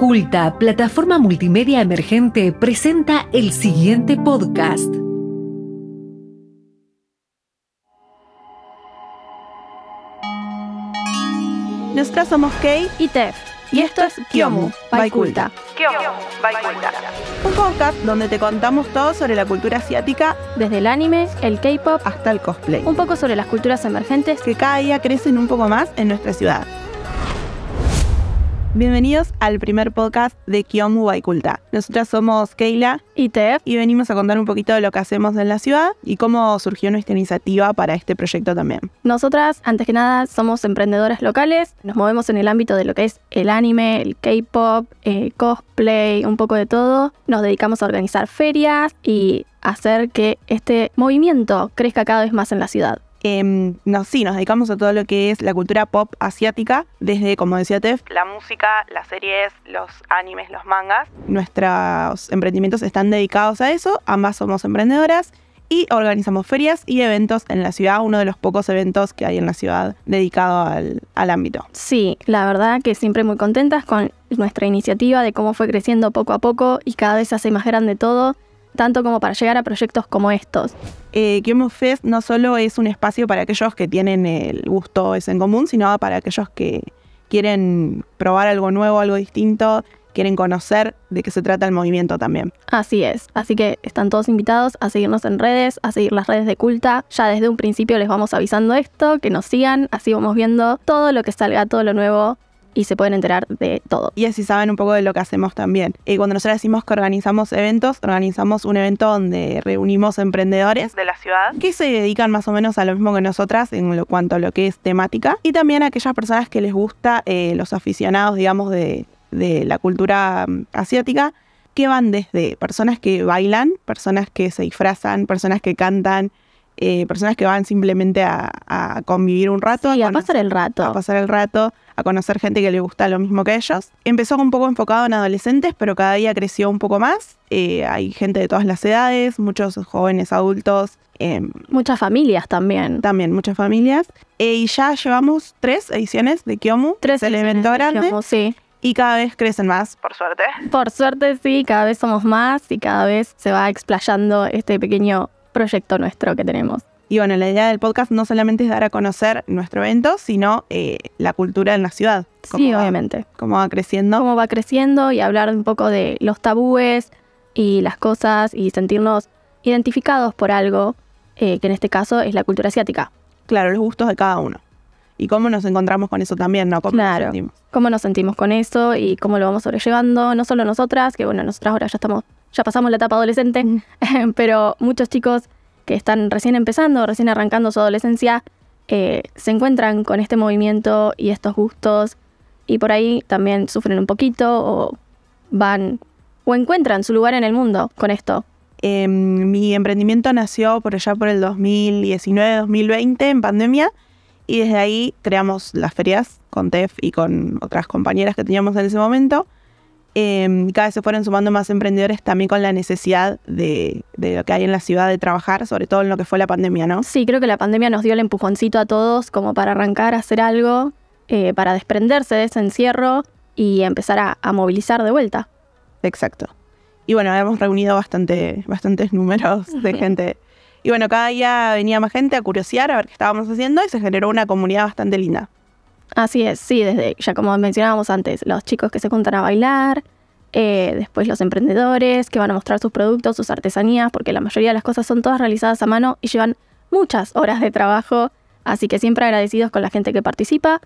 Culta, plataforma multimedia emergente, presenta el siguiente podcast. Nosotras somos Kei y Tef. Y esto es Kyomu, by Culta. Un podcast donde te contamos todo sobre la cultura asiática, Desde el anime, el K-pop, hasta el cosplay, un poco sobre las culturas emergentes. que cada día crecen un poco más en nuestra ciudad. Bienvenidos al primer podcast de Kyomu by Culta. Nosotras somos Keila Y Tef, y venimos a contar un poquito de lo que hacemos en la ciudad y cómo surgió nuestra iniciativa para este proyecto también. nosotras, antes que nada, somos emprendedoras locales. Nos movemos en el ámbito de lo que es el anime, el K-pop, eh, cosplay, un poco de todo. Nos dedicamos a organizar ferias y hacer que este movimiento crezca cada vez más en la ciudad. Em, no, sí, nos dedicamos a todo lo que es la cultura pop asiática, desde, como decía Tef, la música, las series, los animes, los mangas. Nuestros emprendimientos están dedicados a eso, ambas somos emprendedoras y organizamos ferias y eventos en la ciudad, uno de los pocos eventos que hay en la ciudad dedicado al, al ámbito. Sí, la verdad que siempre muy contentas con nuestra iniciativa de cómo fue creciendo poco a poco y cada vez se hace más grande todo, tanto como para llegar a proyectos como estos. Eh, Kyomo Fest no solo es un espacio para aquellos que tienen el gusto ese en común, sino para aquellos que quieren probar algo nuevo, algo distinto, quieren conocer de qué se trata el movimiento también. Así es, así que están todos invitados a seguirnos en redes, a seguir las redes de Culta. Ya desde un principio les vamos avisando esto, que nos sigan, así vamos viendo todo lo que salga, todo lo nuevo y se pueden enterar de todo. Y así saben un poco de lo que hacemos también. Eh, cuando nosotros decimos que organizamos eventos, organizamos un evento donde reunimos emprendedores de la ciudad que se dedican más o menos a lo mismo que nosotras en lo, cuanto a lo que es temática y también a aquellas personas que les gusta eh, los aficionados, digamos, de, de la cultura mm, asiática que van desde personas que bailan, personas que se disfrazan, personas que cantan, eh, personas que van simplemente a, a convivir un rato. Sí, a pasar el rato. a pasar el rato, a conocer gente que le gusta lo mismo que ellos. Empezó un poco enfocado en adolescentes, pero cada día creció un poco más. Eh, hay gente de todas las edades, muchos jóvenes adultos, eh, Muchas familias también. también muchas familias. Eh, y ya llevamos tres ediciones de Kyomu, Tres es el evento de grande, Kyomu, Sí. y cada vez crecen más, por suerte. Por suerte sí, cada vez somos más y cada vez se va explayando este pequeño proyecto nuestro que tenemos. Y bueno, la idea del podcast no solamente es dar a conocer nuestro evento, sino eh, la cultura en la ciudad. Sí, va- obviamente. Cómo va creciendo. Cómo va creciendo y hablar un poco de los tabúes y las cosas y sentirnos identificados por algo, eh, que en este caso es la cultura asiática. Claro, los gustos de cada uno. Y cómo nos encontramos con eso también, ¿no? Cómo nos Claro. sentimos. Cómo nos sentimos con eso y cómo lo vamos sobrellevando, no solo nosotras, que bueno, nosotras ahora ya estamos, ya pasamos la etapa adolescente, pero muchos chicos que están recién empezando, recién arrancando su adolescencia, eh, se encuentran con este movimiento y estos gustos y por ahí también sufren un poquito o van o encuentran su lugar en el mundo con esto. Eh, mi emprendimiento nació por allá por el 2019-2020 en pandemia y desde ahí creamos las ferias con Tef y con otras compañeras que teníamos en ese momento. Eh, y cada vez se fueron sumando más emprendedores también con la necesidad de, de lo que hay en la ciudad de trabajar, sobre todo en lo que fue la pandemia, ¿no? Sí, creo que la pandemia nos dio el empujoncito a todos como para arrancar a hacer algo, eh, para desprenderse de ese encierro y empezar a, a movilizar de vuelta. Exacto. Y bueno, hemos reunido bastante, bastantes números de gente. Y bueno, cada día venía más gente a curiosear a ver qué estábamos haciendo y se generó una comunidad bastante linda. Así es, sí, desde ya como mencionábamos antes, los chicos que se juntan a bailar, eh, después los emprendedores que van a mostrar sus productos, sus artesanías, porque la mayoría de las cosas son todas realizadas a mano y llevan muchas horas de trabajo, así que siempre agradecidos con la gente que participa.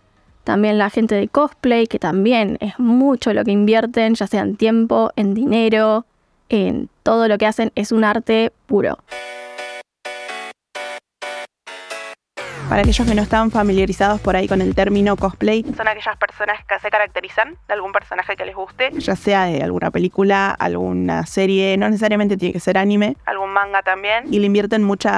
También la gente de cosplay, que también es mucho lo que invierten, ya sea en tiempo, en dinero, en todo lo que hacen, es un arte puro. Para aquellos que no están familiarizados por ahí con el término cosplay, son aquellas personas que se caracterizan de algún personaje que les guste, ya sea de alguna película, alguna serie, no necesariamente tiene que ser anime, algún manga también, y le invierten mucho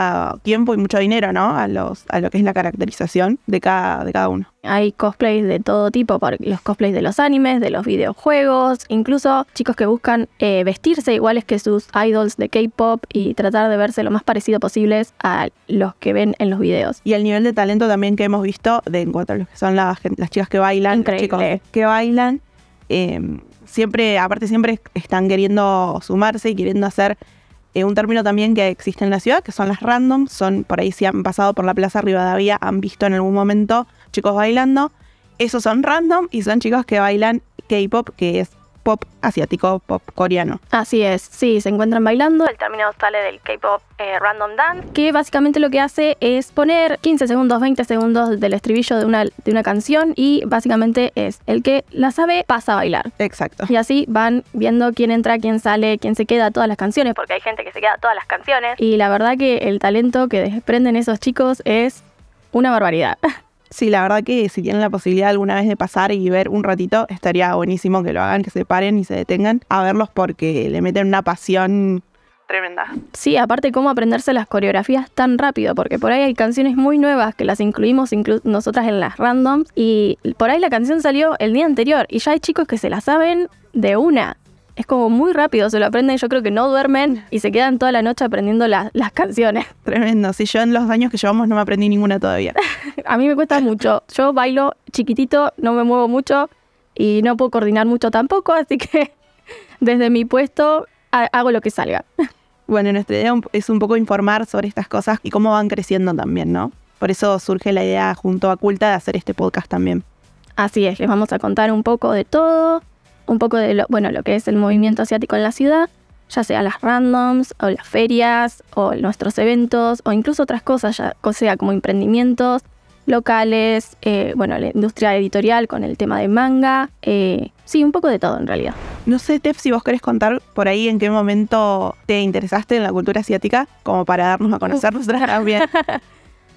tiempo y mucho dinero, ¿no? A, los, a lo que es la caracterización de cada, de cada uno. Hay cosplays de todo tipo, los cosplays de los animes, de los videojuegos, incluso chicos que buscan eh, vestirse iguales que sus idols de K-pop y tratar de verse lo más parecido posibles a los que ven en los videos. Y el nivel de talento también que hemos visto de en cuanto a lo que son las, las chicas que bailan, Increíble. chicos que bailan, eh, siempre, aparte siempre están queriendo sumarse y queriendo hacer eh, un término también que existe en la ciudad, que son las random, son por ahí si han pasado por la Plaza Rivadavia, han visto en algún momento chicos bailando. Esos son random y son chicos que bailan K-pop, que es pop asiático, pop coreano. Así es, sí, se encuentran bailando. El término sale del K-pop eh, Random Dance, que básicamente lo que hace es poner 15 segundos, 20 segundos del estribillo de una, de una canción y básicamente es el que la sabe pasa a bailar. Exacto. Y así van viendo quién entra, quién sale, quién se queda todas las canciones, porque hay gente que se queda todas las canciones. Y la verdad que el talento que desprenden esos chicos es una barbaridad. Sí, la verdad que si tienen la posibilidad alguna vez de pasar y ver un ratito, estaría buenísimo que lo hagan, que se paren y se detengan a verlos porque le meten una pasión tremenda. Sí, aparte cómo aprenderse las coreografías tan rápido, porque por ahí hay canciones muy nuevas que las incluimos nosotras en las randoms y por ahí la canción salió el día anterior y ya hay chicos que se la saben de una es como muy rápido, se lo aprenden, yo creo que no duermen y se quedan toda la noche aprendiendo las canciones. Tremendo, si yo en los años que llevamos no me aprendí ninguna todavía. a mí me cuesta mucho, yo bailo chiquitito, no me muevo mucho y no puedo coordinar mucho tampoco, así que desde mi puesto hago lo que salga. Bueno, nuestra idea es un poco informar sobre estas cosas y cómo van creciendo también, ¿no? Por eso surge la idea junto a Culta de hacer este podcast también. Así es, les vamos a contar un poco de todo, un poco de lo, bueno, lo que es el movimiento asiático en la ciudad, ya sea las randoms o las ferias o nuestros eventos o incluso otras cosas, ya sea como emprendimientos locales, eh, bueno, la industria editorial con el tema de manga, eh, sí, un poco de todo en realidad. No sé, Tef, si vos querés contar por ahí en qué momento te interesaste en la cultura asiática, como para darnos a conocer nosotras también.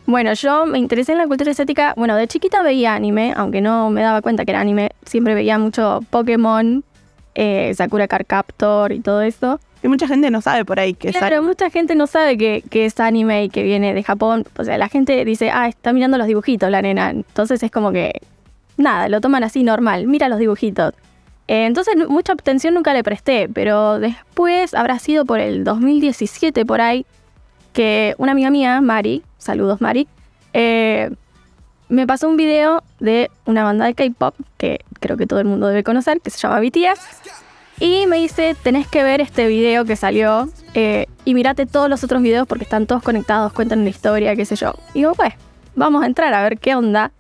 Bueno, yo me interesé en la cultura estética. Bueno, de chiquita veía anime, aunque no me daba cuenta que era anime. Siempre veía mucho Pokémon, eh, Sakura Card Captor y todo eso. Y mucha gente no sabe por ahí que claro, es mucha gente no sabe que, que, es anime y que viene de Japón. O sea, la gente dice, ah, está mirando los dibujitos la nena. Entonces es como que, nada, lo toman así normal. Mira los dibujitos. Eh, entonces mucha atención nunca le presté, pero después habrá sido por el 2017 por ahí que una amiga mía, Mari, saludos Mari, eh, me pasó un video de una banda de K-pop que creo que todo el mundo debe conocer, que se llama BTS. Y me dice, tenés que ver este video que salió eh, y mirate todos los otros videos porque están todos conectados, cuentan una historia, qué sé yo. Y digo, pues, vamos a entrar a ver qué onda.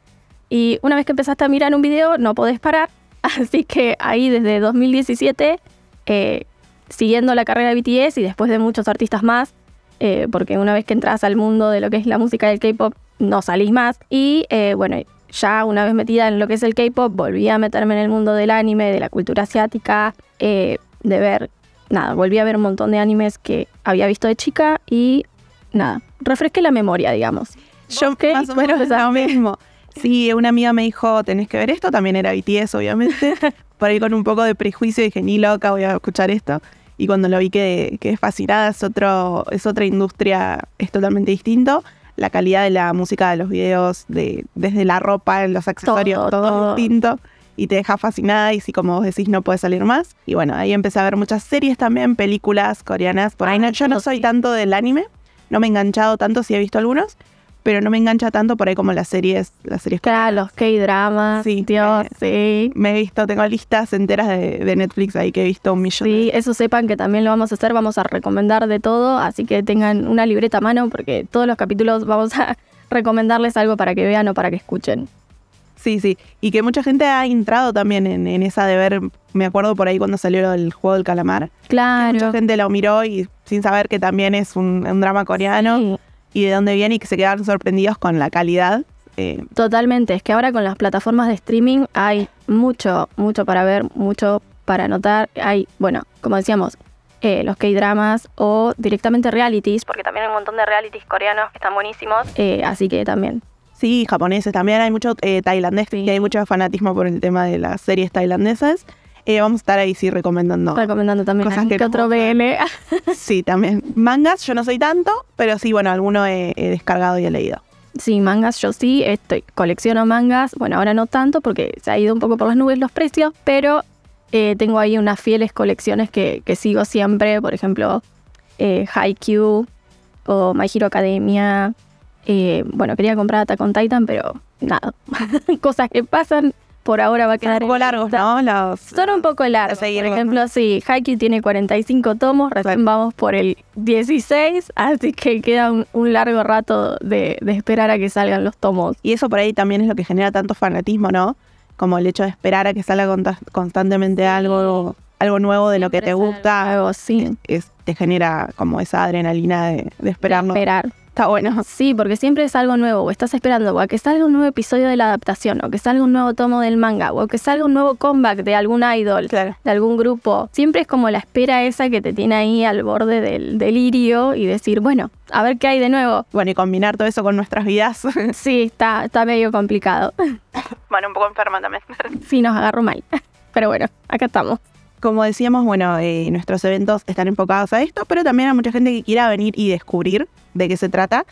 Y una vez que empezaste a mirar un video, no podés parar. Así que ahí desde 2017, eh, siguiendo la carrera de BTS y después de muchos artistas más, eh, porque una vez que entras al mundo de lo que es la música del K-pop, no salís más. Y eh, bueno, ya una vez metida en lo que es el K-pop, volví a meterme en el mundo del anime, de la cultura asiática, eh, de ver, nada, volví a ver un montón de animes que había visto de chica y nada, refresqué la memoria, digamos. Yo más o menos lo mismo. Sí, una amiga me dijo, tenés que ver esto, también era BTS, obviamente. Por ahí con un poco de prejuicio dije, ni loca, voy a escuchar esto y cuando lo vi que, que es fascinada, es, otro, es otra industria, es totalmente distinto. La calidad de la música de los videos, de, desde la ropa, los accesorios, todo, distinto. Y te deja fascinada y si como vos decís no puedes salir más. Y bueno, ahí empecé a ver muchas series también, películas coreanas. Por ahí no, yo no soy tanto del anime, no me he enganchado tanto, si he visto algunos, pero no me engancha tanto por ahí como las series. Las series claro, los K-dramas. Sí, Dios, sí. Me he visto, tengo listas enteras de, Netflix ahí que he visto un millón. Sí, eso sepan que también lo vamos a hacer, vamos a recomendar de todo, así que tengan una libreta a mano porque todos los capítulos vamos a recomendarles algo para que vean o para que escuchen. Sí, sí. Y que mucha gente ha entrado también en, esa de ver, me acuerdo por ahí cuando salió el juego del calamar. Claro. mucha gente lo miró y sin saber que también es un, drama coreano y de dónde viene y que se quedaron sorprendidos con la calidad. Eh. Totalmente, es que ahora con las plataformas de streaming hay mucho, mucho para ver, mucho para notar. Hay, bueno, como decíamos, eh, los K-dramas o directamente realities, porque también hay un montón de realities coreanos que están buenísimos, eh, así que también. Sí, japoneses también, hay mucho tailandés, y hay mucho fanatismo por el tema de las series tailandesas. Eh, vamos a estar ahí sí recomendando. Recomendando también cosas que, otro BL. sí, también. Mangas, yo no soy tanto, pero sí, bueno, alguno he, descargado y he leído. Sí, mangas yo sí, estoy, colecciono mangas. Bueno, ahora no tanto porque se ha ido un poco por las nubes los precios, pero eh, tengo ahí unas fieles colecciones que, sigo siempre. Por ejemplo, eh, Haikyuu o My Hero Academia. Eh, bueno, quería comprar Attack on Titan, pero nada. Cosas que pasan por ahora va a quedar. Un poco largos. ¿no? Los, Son un poco largos. Por ejemplo, sí, Haikyuu tiene 45 tomos, recién vamos por el 16, así que queda un, un largo rato de, de esperar a que salgan los tomos. Y eso por ahí también es lo que genera tanto fanatismo, ¿no? Como el hecho de esperar a que salga constantemente algo, algo nuevo de lo que te gusta. Algo, sí, Es, te genera como esa adrenalina de, de esperarlo. esperar. Está bueno. Sí, porque siempre es algo nuevo, o estás esperando o a que salga un nuevo episodio de la adaptación, o que salga un nuevo tomo del manga, o que salga un nuevo comeback de algún idol, Claro. de algún grupo. Siempre es como la espera esa que te tiene ahí al borde del delirio y decir, bueno, a ver qué hay de nuevo. Bueno, y combinar todo eso con nuestras vidas. Sí, está, está medio complicado. bueno, un poco enferma también. Sí, nos agarró mal. Pero bueno, acá estamos. Como decíamos, bueno, eh, nuestros eventos están enfocados a esto, pero también hay mucha gente que quiera venir y descubrir de qué se trata.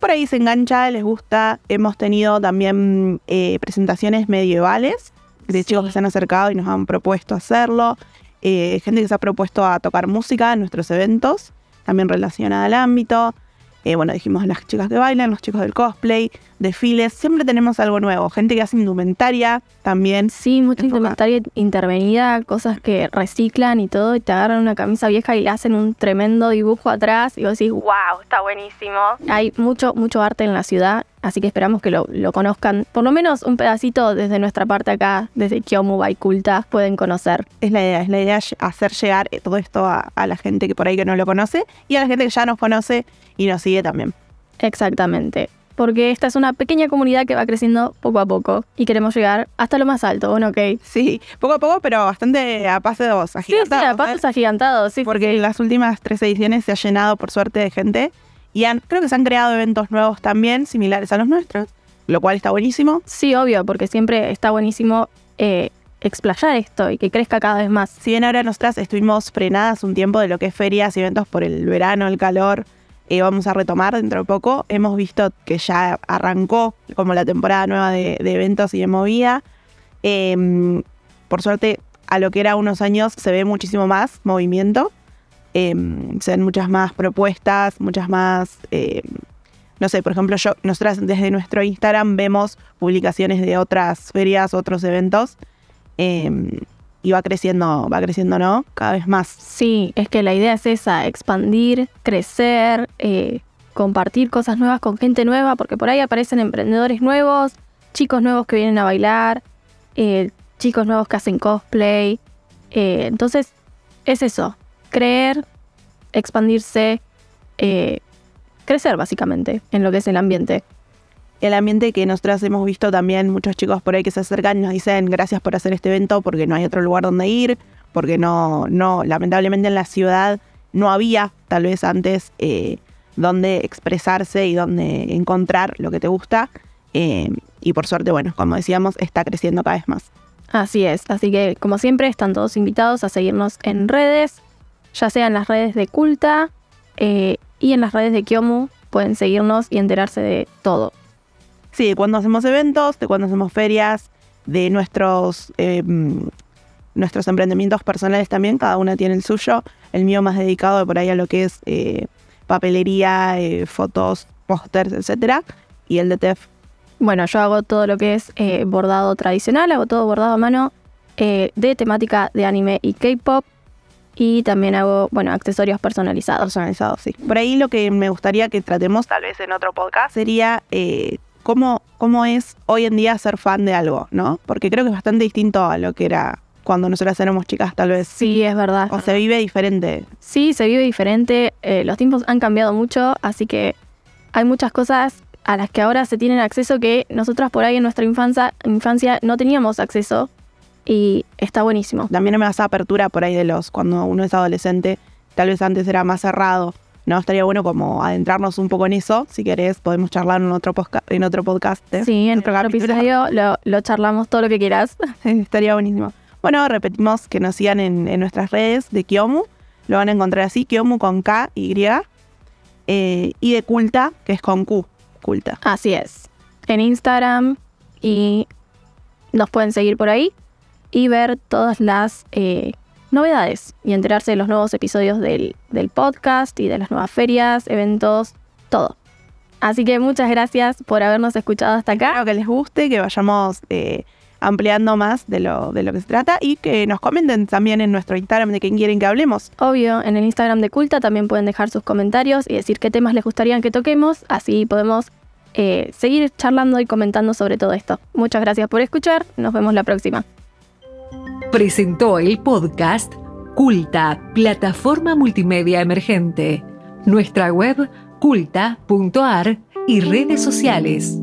Por ahí se engancha, les gusta. Hemos tenido también eh, presentaciones medievales de Sí. chicos que se han acercado y nos han propuesto hacerlo. Eh, gente que se ha propuesto a tocar música en nuestros eventos, también relacionada al ámbito. Bueno, dijimos las chicas que bailan, los chicos del cosplay, desfiles. Siempre tenemos algo nuevo. Gente que hace indumentaria también. Sí, mucha indumentaria intervenida, cosas que reciclan y todo, y te agarran una camisa vieja y le hacen un tremendo dibujo atrás y vos decís, wow, está buenísimo. Hay mucho, mucho arte en la ciudad, así que esperamos que lo, lo conozcan. Por lo menos un pedacito desde nuestra parte acá, desde Kyomu Baikulta, pueden conocer. Es la idea, es la idea hacer llegar todo esto a, a la gente que por ahí que no lo conoce y a la gente que ya nos conoce y nos sigue también. Exactamente. Porque esta es una pequeña comunidad que va creciendo poco a poco y queremos llegar hasta lo más alto, bueno, ok. Sí, poco a poco, pero bastante a paso de voz, Sí, sí, a pasos agigantados, sí. porque en las últimas tres ediciones se ha llenado por suerte de gente y han, creo que se han creado eventos nuevos también, similares a los nuestros, lo cual está buenísimo. Sí, obvio, porque siempre está buenísimo eh, explayar esto y que crezca cada vez más. Si bien ahora nosotras estuvimos frenadas un tiempo de lo que es ferias y eventos por el verano, el calor, eh, vamos a retomar dentro de poco. Hemos visto que ya arrancó como la temporada nueva de, eventos y de movida. Eh, por suerte, a lo que era unos años se ve muchísimo más movimiento. Eh, se ven muchas más propuestas, muchas más... eh, no sé, por ejemplo, yo, nosotras desde nuestro Instagram vemos publicaciones de otras ferias, otros eventos. Y va creciendo, va creciendo, ¿no? Cada vez más. Sí, es que la idea es esa, expandir, crecer, eh, compartir cosas nuevas con gente nueva, porque por ahí aparecen emprendedores nuevos, chicos nuevos que vienen a bailar, eh, chicos nuevos que hacen cosplay. eh, entonces, es eso, creer, expandirse, eh, crecer básicamente en lo que es el ambiente. El ambiente que nosotras hemos visto también, muchos chicos por ahí que se acercan y nos dicen gracias por hacer este evento porque no hay otro lugar donde ir, porque no, no, lamentablemente en la ciudad no había tal vez antes eh, donde expresarse y donde encontrar lo que te gusta. eh, y por suerte, bueno, como decíamos, está creciendo cada vez más. Así es, así que como siempre están todos invitados a seguirnos en redes, ya sea en las redes de Culta eh, y en las redes de Kyomu, pueden seguirnos y enterarse de todo. Sí, de cuando hacemos eventos, de cuando hacemos ferias, de nuestros, eh, mm, nuestros emprendimientos personales también, cada una tiene el suyo. El mío más dedicado por ahí a lo que es eh, papelería, eh, fotos, pósters, etcétera. Y el de TEF. Bueno, yo hago todo lo que es eh, bordado tradicional, hago todo bordado a mano de temática de anime y K-pop y también hago, bueno, accesorios personalizados. personalizado, sí. Por ahí lo que me gustaría que tratemos, tal vez en otro podcast, sería cómo, cómo es hoy en día ser fan de algo, ¿no? Porque creo que es bastante distinto a lo que era cuando nosotras éramos chicas, tal vez. Sí, es verdad. O se vive diferente. Sí, se vive diferente, eh, los tiempos han cambiado mucho, así que hay muchas cosas a las que ahora se tienen acceso que nosotras por ahí en nuestra infancia, infancia no teníamos acceso y está buenísimo. También me da apertura por ahí de los, cuando uno es adolescente, tal vez antes era más cerrado. No, estaría bueno como adentrarnos un poco en eso. Si querés, podemos charlar en otro, en otro podcast. ¿eh? Sí, en Otro otro episodio lo, lo charlamos todo lo que quieras. Estaría buenísimo. Bueno, repetimos que nos sigan en, en nuestras redes de Kiomu. Lo van a encontrar así, Kiomu con K, Y. eh, y de Culta, que es con Q, Culta. Así es. En Instagram y nos pueden seguir por ahí y ver todas las eh, novedades y enterarse de los nuevos episodios del, del podcast y de las nuevas ferias, eventos, todo. Así que muchas gracias por habernos escuchado hasta acá. Espero que les guste, que vayamos eh, ampliando más de lo, de lo que se trata y que nos comenten también en nuestro Instagram de quién quieren que hablemos. Obvio, en el Instagram de Culta también pueden dejar sus comentarios y decir qué temas les gustaría que toquemos, así podemos eh, seguir charlando y comentando sobre todo esto. Muchas gracias por escuchar, nos vemos la próxima. Presentó el podcast Culta, plataforma multimedia emergente. Nuestra web culta.ar y redes sociales.